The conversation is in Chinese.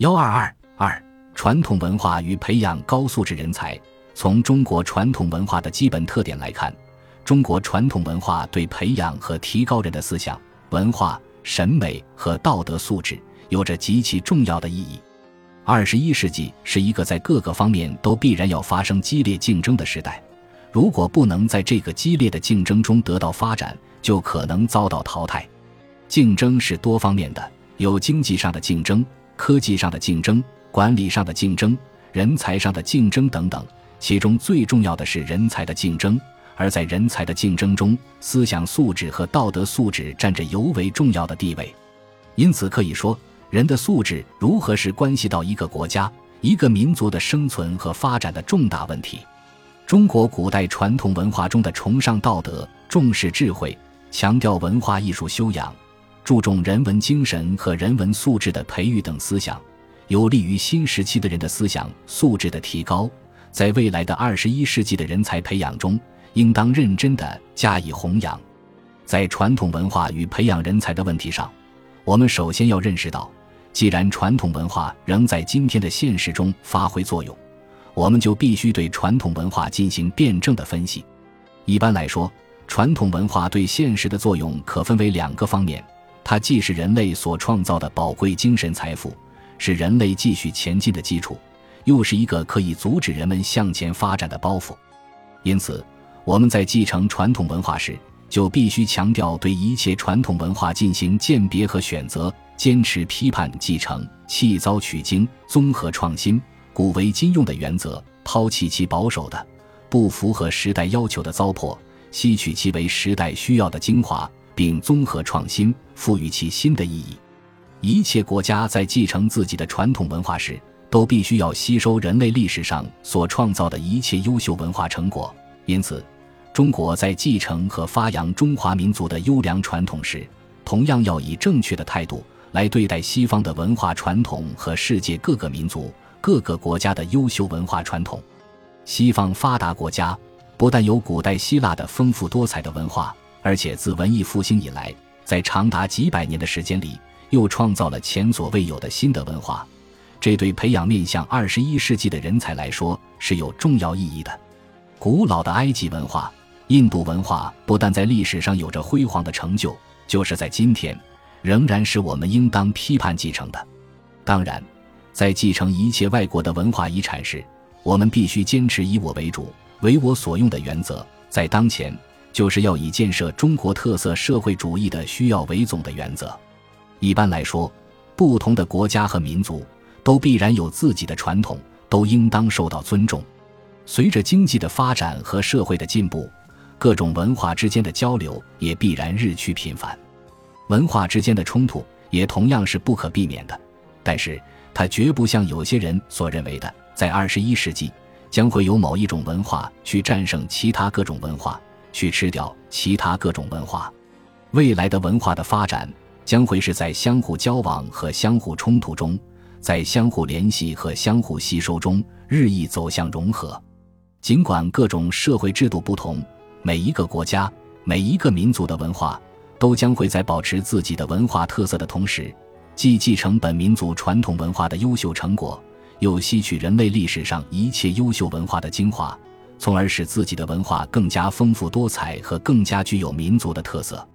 幺二二二，传统文化与培养高素质人才。从中国传统文化的基本特点来看，中国传统文化对培养和提高人的思想、文化、审美和道德素质有着极其重要的意义。二十一世纪是一个在各个方面都必然要发生激烈竞争的时代，如果不能在这个激烈的竞争中得到发展，就可能遭到淘汰。竞争是多方面的，有经济上的竞争。科技上的竞争、管理上的竞争、人才上的竞争等等，其中最重要的是人才的竞争。而在人才的竞争中，思想素质和道德素质占着尤为重要的地位。因此，可以说，人的素质如何是关系到一个国家、一个民族的生存和发展的重大问题。中国古代传统文化中的崇尚道德、重视智慧、强调文化艺术修养。注重人文精神和人文素质的培育等思想，有利于新时期的人的思想素质的提高。在未来的二十一世纪的人才培养中，应当认真地加以弘扬。在传统文化与培养人才的问题上，我们首先要认识到，既然传统文化仍在今天的现实中发挥作用，我们就必须对传统文化进行辩证的分析。一般来说，传统文化对现实的作用可分为两个方面。它既是人类所创造的宝贵精神财富，是人类继续前进的基础，又是一个可以阻止人们向前发展的包袱。因此，我们在继承传统文化时，就必须强调对一切传统文化进行鉴别和选择，坚持批判继承、弃糟取精、综合创新、古为今用的原则，抛弃其保守的、不符合时代要求的糟粕，吸取其为时代需要的精华。并综合创新，赋予其新的意义。一切国家在继承自己的传统文化时，都必须要吸收人类历史上所创造的一切优秀文化成果。因此，中国在继承和发扬中华民族的优良传统时，同样要以正确的态度来对待西方的文化传统和世界各个民族、各个国家的优秀文化传统。西方发达国家不但有古代希腊的丰富多彩的文化。而且自文艺复兴以来，在长达几百年的时间里，又创造了前所未有的新的文化，这对培养面向二十一世纪的人才来说是有重要意义的。古老的埃及文化、印度文化不但在历史上有着辉煌的成就，就是在今天，仍然是我们应当批判继承的。当然，在继承一切外国的文化遗产时，我们必须坚持以我为主、为我所用的原则，在当前。就是要以建设中国特色社会主义的需要为总的原则。一般来说，不同的国家和民族都必然有自己的传统，都应当受到尊重。随着经济的发展和社会的进步，各种文化之间的交流也必然日趋频繁，文化之间的冲突也同样是不可避免的。但是，它绝不像有些人所认为的，在二十一世纪将会有某一种文化去战胜其他各种文化。去吃掉其他各种文化，未来的文化的发展将会是在相互交往和相互冲突中，在相互联系和相互吸收中日益走向融合。尽管各种社会制度不同，每一个国家、每一个民族的文化都将会在保持自己的文化特色的同时，既继承本民族传统文化的优秀成果，又吸取人类历史上一切优秀文化的精华。从而使自己的文化更加丰富多彩和更加具有民族的特色。